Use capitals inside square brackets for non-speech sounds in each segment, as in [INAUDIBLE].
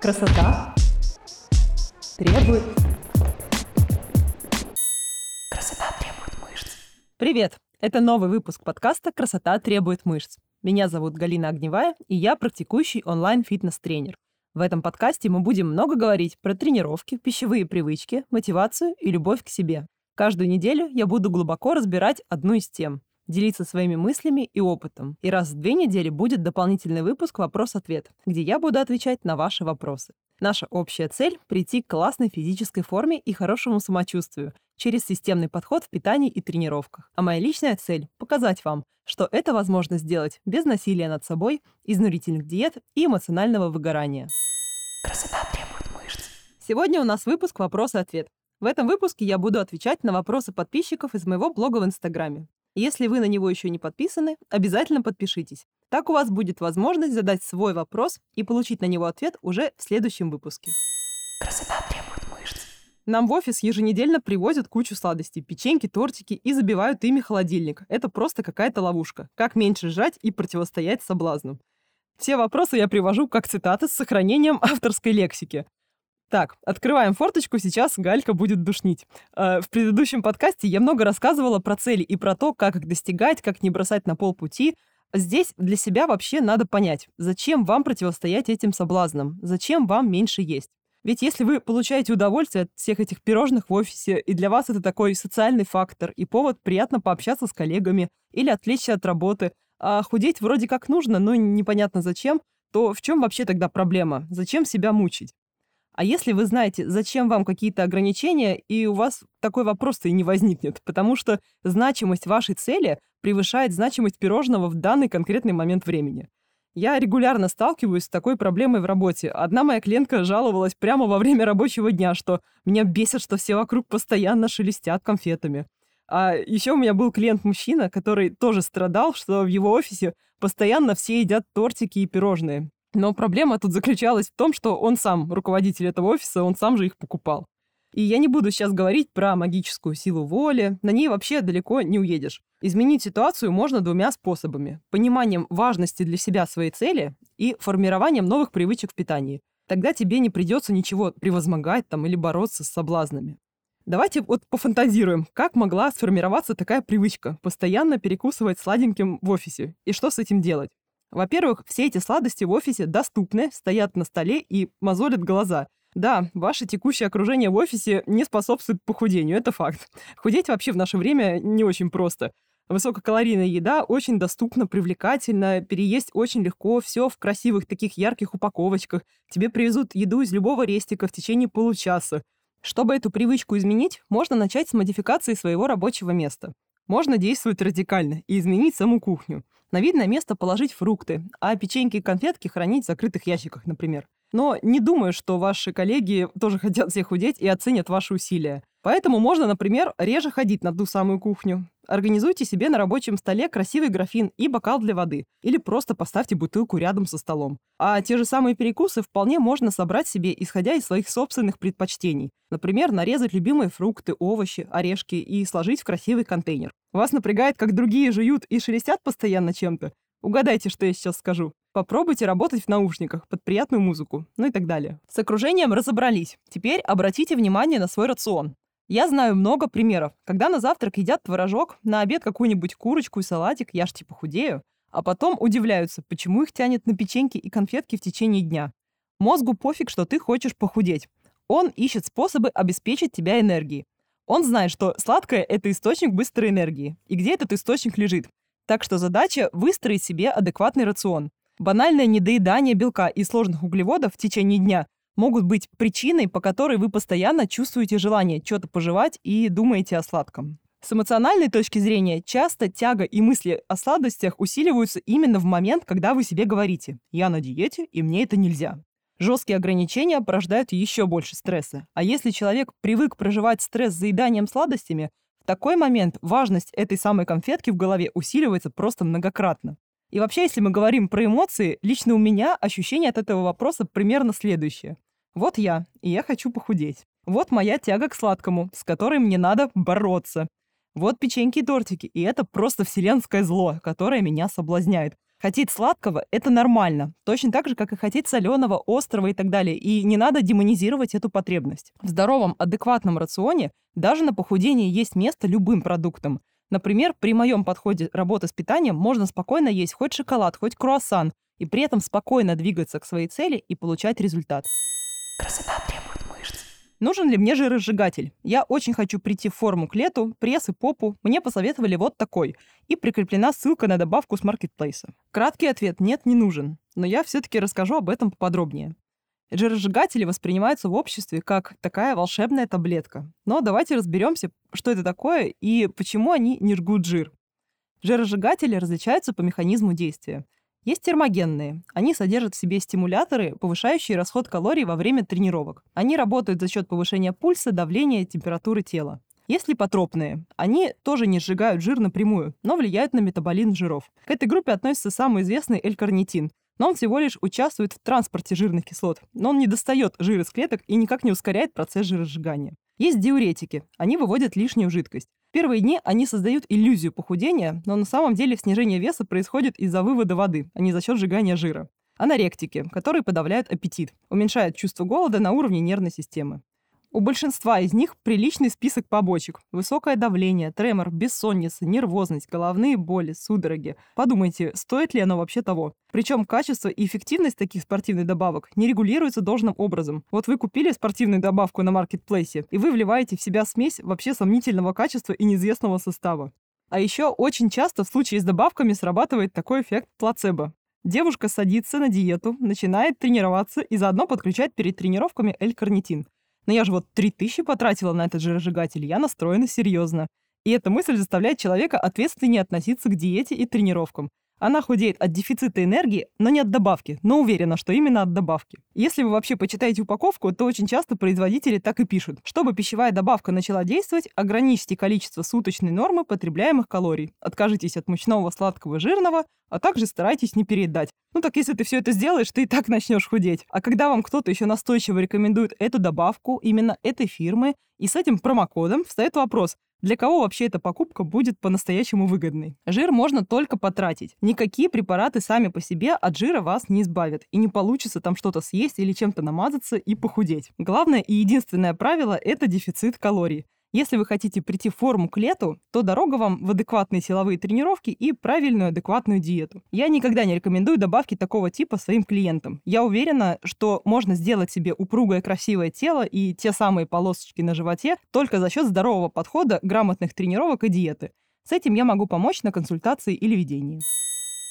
Красота требует... Красота требует мышц. Привет! Это новый выпуск подкаста «Красота требует мышц». Меня зовут Галина Огневая, и я практикующий онлайн-фитнес-тренер. В этом подкасте мы будем много говорить про тренировки, пищевые привычки, мотивацию и любовь к себе. Каждую неделю я буду глубоко разбирать одну из тем делиться своими мыслями и опытом. И раз в две недели будет дополнительный выпуск «Вопрос-ответ», где я буду отвечать на ваши вопросы. Наша общая цель — прийти к классной физической форме и хорошему самочувствию через системный подход в питании и тренировках. А моя личная цель — показать вам, что это возможно сделать без насилия над собой, изнурительных диет и эмоционального выгорания. Красота требует мышц. Сегодня у нас выпуск «Вопрос-ответ». В этом выпуске я буду отвечать на вопросы подписчиков из моего блога в Инстаграме. Если вы на него еще не подписаны, обязательно подпишитесь. Так у вас будет возможность задать свой вопрос и получить на него ответ уже в следующем выпуске. Красота требует мышц. Нам в офис еженедельно привозят кучу сладостей, печеньки, тортики и забивают ими холодильник. Это просто какая-то ловушка. Как меньше жрать и противостоять соблазну. Все вопросы я привожу как цитаты с сохранением [LAUGHS] авторской лексики. Так, открываем форточку, сейчас Галька будет душнить. Э, в предыдущем подкасте я много рассказывала про цели и про то, как их достигать, как не бросать на полпути. Здесь для себя вообще надо понять, зачем вам противостоять этим соблазнам, зачем вам меньше есть. Ведь если вы получаете удовольствие от всех этих пирожных в офисе, и для вас это такой социальный фактор и повод приятно пообщаться с коллегами или отвлечься от работы, а худеть вроде как нужно, но непонятно зачем, то в чем вообще тогда проблема? Зачем себя мучить? А если вы знаете, зачем вам какие-то ограничения, и у вас такой вопрос-то и не возникнет, потому что значимость вашей цели превышает значимость пирожного в данный конкретный момент времени. Я регулярно сталкиваюсь с такой проблемой в работе. Одна моя клиентка жаловалась прямо во время рабочего дня, что меня бесит, что все вокруг постоянно шелестят конфетами. А еще у меня был клиент-мужчина, который тоже страдал, что в его офисе постоянно все едят тортики и пирожные. Но проблема тут заключалась в том, что он сам руководитель этого офиса, он сам же их покупал. И я не буду сейчас говорить про магическую силу воли, на ней вообще далеко не уедешь. Изменить ситуацию можно двумя способами. Пониманием важности для себя своей цели и формированием новых привычек в питании. Тогда тебе не придется ничего превозмогать там или бороться с соблазнами. Давайте вот пофантазируем, как могла сформироваться такая привычка постоянно перекусывать сладеньким в офисе, и что с этим делать. Во-первых, все эти сладости в офисе доступны, стоят на столе и мозолят глаза. Да, ваше текущее окружение в офисе не способствует похудению, это факт. Худеть вообще в наше время не очень просто. Высококалорийная еда очень доступна, привлекательна, переесть очень легко, все в красивых таких ярких упаковочках. Тебе привезут еду из любого рестика в течение получаса. Чтобы эту привычку изменить, можно начать с модификации своего рабочего места. Можно действовать радикально и изменить саму кухню. На видное место положить фрукты, а печеньки и конфетки хранить в закрытых ящиках, например. Но не думаю, что ваши коллеги тоже хотят всех худеть и оценят ваши усилия. Поэтому можно, например, реже ходить на ту самую кухню. Организуйте себе на рабочем столе красивый графин и бокал для воды. Или просто поставьте бутылку рядом со столом. А те же самые перекусы вполне можно собрать себе, исходя из своих собственных предпочтений. Например, нарезать любимые фрукты, овощи, орешки и сложить в красивый контейнер. Вас напрягает, как другие жуют и шелестят постоянно чем-то? Угадайте, что я сейчас скажу. Попробуйте работать в наушниках под приятную музыку, ну и так далее. С окружением разобрались. Теперь обратите внимание на свой рацион. Я знаю много примеров, когда на завтрак едят творожок, на обед какую-нибудь курочку и салатик, я ж типа худею, а потом удивляются, почему их тянет на печеньки и конфетки в течение дня. Мозгу пофиг, что ты хочешь похудеть. Он ищет способы обеспечить тебя энергией. Он знает, что сладкое – это источник быстрой энергии. И где этот источник лежит? Так что задача – выстроить себе адекватный рацион. Банальное недоедание белка и сложных углеводов в течение дня могут быть причиной, по которой вы постоянно чувствуете желание что-то пожевать и думаете о сладком. С эмоциональной точки зрения, часто тяга и мысли о сладостях усиливаются именно в момент, когда вы себе говорите «я на диете, и мне это нельзя». Жесткие ограничения порождают еще больше стресса. А если человек привык проживать стресс заеданием сладостями, в такой момент важность этой самой конфетки в голове усиливается просто многократно. И вообще, если мы говорим про эмоции, лично у меня ощущение от этого вопроса примерно следующее. Вот я, и я хочу похудеть. Вот моя тяга к сладкому, с которой мне надо бороться. Вот печеньки и тортики, и это просто вселенское зло, которое меня соблазняет. Хотеть сладкого – это нормально. Точно так же, как и хотеть соленого, острого и так далее. И не надо демонизировать эту потребность. В здоровом, адекватном рационе даже на похудение есть место любым продуктам. Например, при моем подходе работы с питанием можно спокойно есть хоть шоколад, хоть круассан, и при этом спокойно двигаться к своей цели и получать результат. Красота требует мышц. Нужен ли мне жиросжигатель? Я очень хочу прийти в форму к лету, пресс и попу. Мне посоветовали вот такой. И прикреплена ссылка на добавку с маркетплейса. Краткий ответ – нет, не нужен. Но я все-таки расскажу об этом поподробнее. Жиросжигатели воспринимаются в обществе как такая волшебная таблетка. Но давайте разберемся, что это такое и почему они не жгут жир. Жиросжигатели различаются по механизму действия. Есть термогенные. Они содержат в себе стимуляторы, повышающие расход калорий во время тренировок. Они работают за счет повышения пульса, давления, температуры тела. Есть липотропные. Они тоже не сжигают жир напрямую, но влияют на метаболизм жиров. К этой группе относится самый известный L-карнитин, но он всего лишь участвует в транспорте жирных кислот, но он не достает жир из клеток и никак не ускоряет процесс жиросжигания. Есть диуретики. Они выводят лишнюю жидкость. В первые дни они создают иллюзию похудения, но на самом деле снижение веса происходит из-за вывода воды, а не за счет сжигания жира. Аноректики, которые подавляют аппетит, уменьшают чувство голода на уровне нервной системы. У большинства из них приличный список побочек. Высокое давление, тремор, бессонница, нервозность, головные боли, судороги. Подумайте, стоит ли оно вообще того? Причем качество и эффективность таких спортивных добавок не регулируются должным образом. Вот вы купили спортивную добавку на маркетплейсе, и вы вливаете в себя смесь вообще сомнительного качества и неизвестного состава. А еще очень часто в случае с добавками срабатывает такой эффект плацебо. Девушка садится на диету, начинает тренироваться и заодно подключает перед тренировками L-карнитин – но я же вот 3000 потратила на этот жиросжигатель, я настроена серьезно. И эта мысль заставляет человека ответственнее относиться к диете и тренировкам. Она худеет от дефицита энергии, но не от добавки, но уверена, что именно от добавки. Если вы вообще почитаете упаковку, то очень часто производители так и пишут. Чтобы пищевая добавка начала действовать, ограничьте количество суточной нормы потребляемых калорий. Откажитесь от мучного, сладкого, жирного, а также старайтесь не переедать. Ну так если ты все это сделаешь, ты и так начнешь худеть. А когда вам кто-то еще настойчиво рекомендует эту добавку именно этой фирмы, и с этим промокодом встает вопрос, для кого вообще эта покупка будет по-настоящему выгодной? Жир можно только потратить. Никакие препараты сами по себе от жира вас не избавят. И не получится там что-то съесть или чем-то намазаться и похудеть. Главное и единственное правило – это дефицит калорий. Если вы хотите прийти в форму к лету, то дорога вам в адекватные силовые тренировки и правильную адекватную диету. Я никогда не рекомендую добавки такого типа своим клиентам. Я уверена, что можно сделать себе упругое красивое тело и те самые полосочки на животе только за счет здорового подхода, грамотных тренировок и диеты. С этим я могу помочь на консультации или ведении.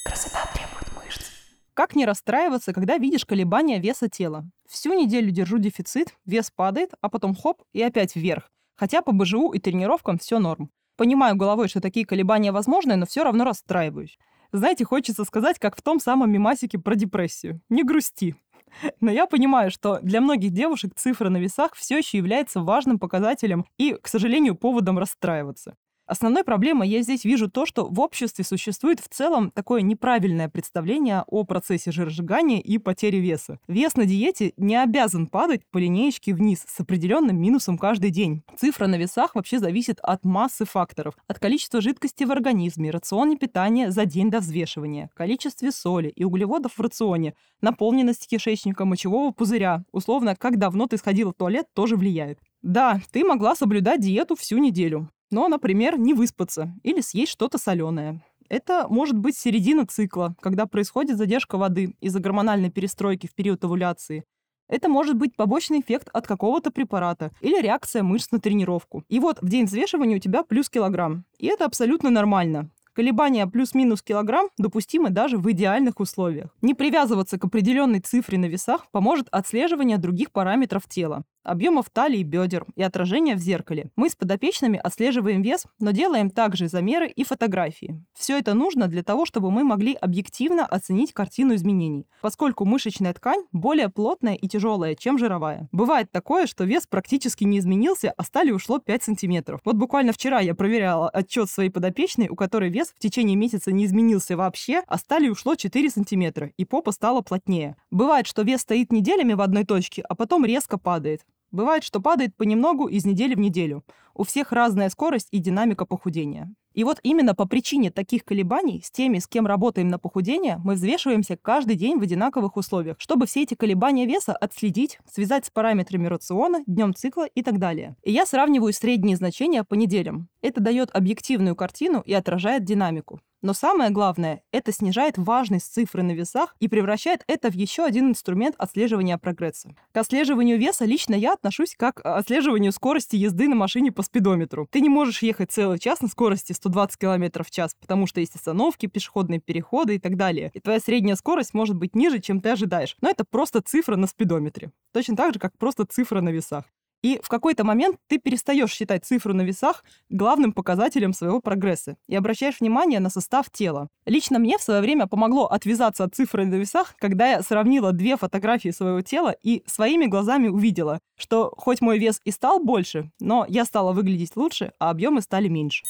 Красота требует мышц. Как не расстраиваться, когда видишь колебания веса тела? Всю неделю держу дефицит, вес падает, а потом хоп и опять вверх. Хотя по БЖУ и тренировкам все норм. Понимаю головой, что такие колебания возможны, но все равно расстраиваюсь. Знаете, хочется сказать, как в том самом мимасике про депрессию. Не грусти. [LAUGHS] Но я понимаю, что для многих девушек цифра на весах все еще является важным показателем и, к сожалению, поводом расстраиваться. Основной проблемой я здесь вижу то, что в обществе существует в целом такое неправильное представление о процессе жиросжигания и потери веса. Вес на диете не обязан падать по линеечке вниз с определенным минусом каждый день. Цифра на весах вообще зависит от массы факторов. От количества жидкости в организме, рационе питания за день до взвешивания, количестве соли и углеводов в рационе, наполненности кишечника, мочевого пузыря. Условно, как давно ты сходила в туалет, тоже влияет. Да, ты могла соблюдать диету всю неделю. Но, например, не выспаться или съесть что-то соленое. Это может быть середина цикла, когда происходит задержка воды из-за гормональной перестройки в период овуляции. Это может быть побочный эффект от какого-то препарата или реакция мышц на тренировку. И вот в день взвешивания у тебя плюс килограмм. И это абсолютно нормально. Колебания плюс-минус килограмм допустимы даже в идеальных условиях. Не привязываться к определенной цифре на весах поможет отслеживание других параметров тела объемов талии и бедер и отражения в зеркале. Мы с подопечными отслеживаем вес, но делаем также замеры и фотографии. Все это нужно для того, чтобы мы могли объективно оценить картину изменений, поскольку мышечная ткань более плотная и тяжелая, чем жировая. Бывает такое, что вес практически не изменился, а стали ушло 5 сантиметров. Вот буквально вчера я проверяла отчет своей подопечной, у которой вес в течение месяца не изменился вообще, а стали ушло 4 сантиметра, и попа стала плотнее. Бывает, что вес стоит неделями в одной точке, а потом резко падает. Бывает, что падает понемногу из недели в неделю. У всех разная скорость и динамика похудения. И вот именно по причине таких колебаний с теми, с кем работаем на похудение, мы взвешиваемся каждый день в одинаковых условиях, чтобы все эти колебания веса отследить, связать с параметрами рациона, днем цикла и так далее. И я сравниваю средние значения по неделям. Это дает объективную картину и отражает динамику. Но самое главное, это снижает важность цифры на весах и превращает это в еще один инструмент отслеживания прогресса. К отслеживанию веса лично я отношусь как к отслеживанию скорости езды на машине по спидометру. Ты не можешь ехать целый час на скорости 120 км в час, потому что есть остановки, пешеходные переходы и так далее. И твоя средняя скорость может быть ниже, чем ты ожидаешь. Но это просто цифра на спидометре. Точно так же, как просто цифра на весах. И в какой-то момент ты перестаешь считать цифру на весах главным показателем своего прогресса и обращаешь внимание на состав тела. Лично мне в свое время помогло отвязаться от цифры на весах, когда я сравнила две фотографии своего тела и своими глазами увидела, что хоть мой вес и стал больше, но я стала выглядеть лучше, а объемы стали меньше.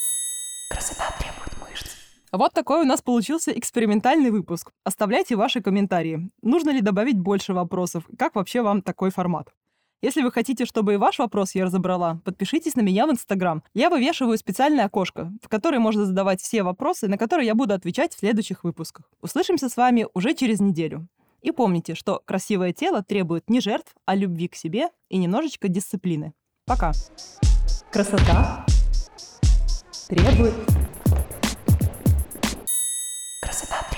Красота требует мышц. Вот такой у нас получился экспериментальный выпуск. Оставляйте ваши комментарии. Нужно ли добавить больше вопросов? Как вообще вам такой формат? Если вы хотите, чтобы и ваш вопрос я разобрала, подпишитесь на меня в Инстаграм. Я вывешиваю специальное окошко, в которое можно задавать все вопросы, на которые я буду отвечать в следующих выпусках. Услышимся с вами уже через неделю. И помните, что красивое тело требует не жертв, а любви к себе и немножечко дисциплины. Пока. Красота требует... Красота